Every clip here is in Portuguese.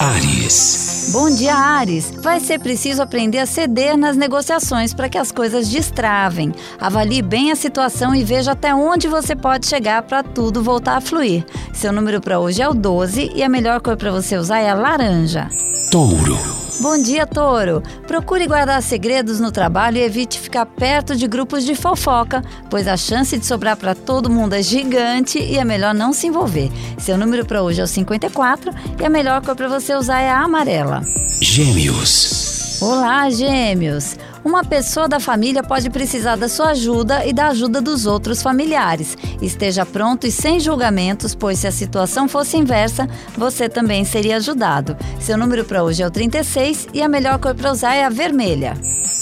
Ares. Bom dia, Ares. Vai ser preciso aprender a ceder nas negociações para que as coisas destravem. Avalie bem a situação e veja até onde você pode chegar para tudo voltar a fluir. Seu número para hoje é o 12 e a melhor cor para você usar é a laranja. Touro. Bom dia, Touro. Procure guardar segredos no trabalho e evite ficar perto de grupos de fofoca, pois a chance de sobrar para todo mundo é gigante e é melhor não se envolver. Seu número para hoje é o 54 e a melhor cor para você usar é a amarela. Gêmeos. Olá, Gêmeos. Uma pessoa da família pode precisar da sua ajuda e da ajuda dos outros familiares. Esteja pronto e sem julgamentos, pois se a situação fosse inversa, você também seria ajudado. Seu número para hoje é o 36 e a melhor cor para usar é a vermelha.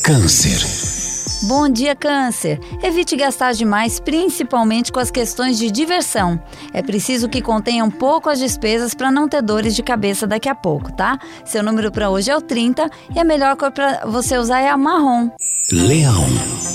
Câncer. Bom dia, Câncer. Evite gastar demais, principalmente com as questões de diversão. É preciso que contenham pouco as despesas para não ter dores de cabeça daqui a pouco, tá? Seu número para hoje é o 30 e a melhor cor para você usar é a marrom. Leão.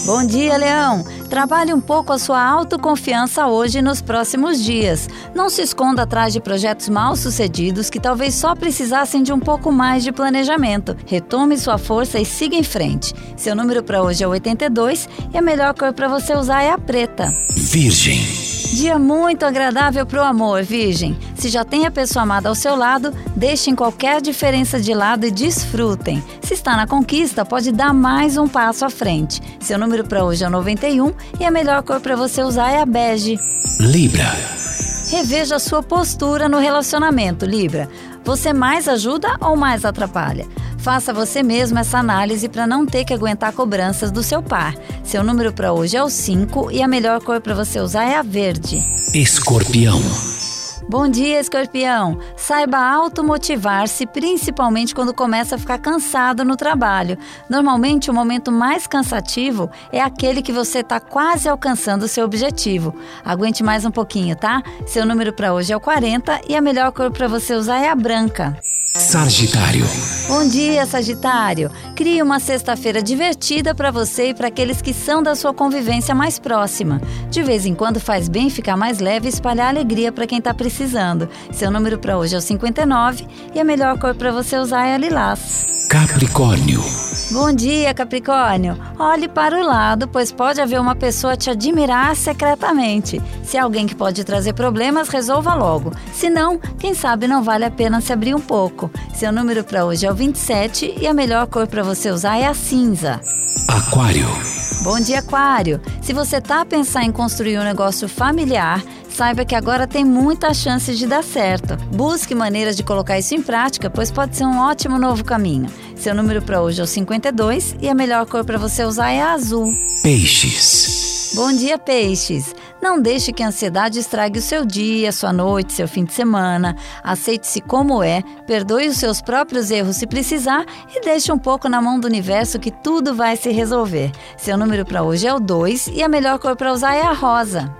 Bom dia, Leão. Trabalhe um pouco a sua autoconfiança hoje e nos próximos dias. Não se esconda atrás de projetos mal sucedidos que talvez só precisassem de um pouco mais de planejamento. Retome sua força e siga em frente. Seu número para hoje é 82 e a melhor cor para você usar é a preta. Virgem. Dia muito agradável para o amor, Virgem. Se já tem a pessoa amada ao seu lado, deixem qualquer diferença de lado e desfrutem. Se está na conquista, pode dar mais um passo à frente. Seu número para hoje é 91 e a melhor cor para você usar é a bege. Libra. Reveja sua postura no relacionamento, Libra. Você mais ajuda ou mais atrapalha? Faça você mesmo essa análise para não ter que aguentar cobranças do seu par. Seu número para hoje é o 5 e a melhor cor para você usar é a verde. Escorpião. Bom dia, escorpião! Saiba automotivar-se, principalmente quando começa a ficar cansado no trabalho. Normalmente, o momento mais cansativo é aquele que você está quase alcançando o seu objetivo. Aguente mais um pouquinho, tá? Seu número para hoje é o 40 e a melhor cor para você usar é a branca. Sagitário. Bom dia, Sagitário. Crie uma sexta-feira divertida para você e para aqueles que são da sua convivência mais próxima. De vez em quando faz bem ficar mais leve e espalhar alegria para quem está precisando. Seu número para hoje é o 59 e a melhor cor para você usar é a lilás. Capricórnio. Bom dia, Capricórnio. Olhe para o lado, pois pode haver uma pessoa te admirar secretamente. Se é alguém que pode trazer problemas, resolva logo. Se não, quem sabe não vale a pena se abrir um pouco. Seu número para hoje é o 27 e a melhor cor para você usar é a cinza. Aquário. Bom dia, Aquário. Se você tá a pensar em construir um negócio familiar, saiba que agora tem muita chance de dar certo. Busque maneiras de colocar isso em prática, pois pode ser um ótimo novo caminho. Seu número para hoje é o 52 e a melhor cor para você usar é a azul. Peixes. Bom dia, peixes. Não deixe que a ansiedade estrague o seu dia, sua noite, seu fim de semana. Aceite-se como é, perdoe os seus próprios erros se precisar e deixe um pouco na mão do universo que tudo vai se resolver. Seu número para hoje é o 2 e a melhor cor para usar é a rosa.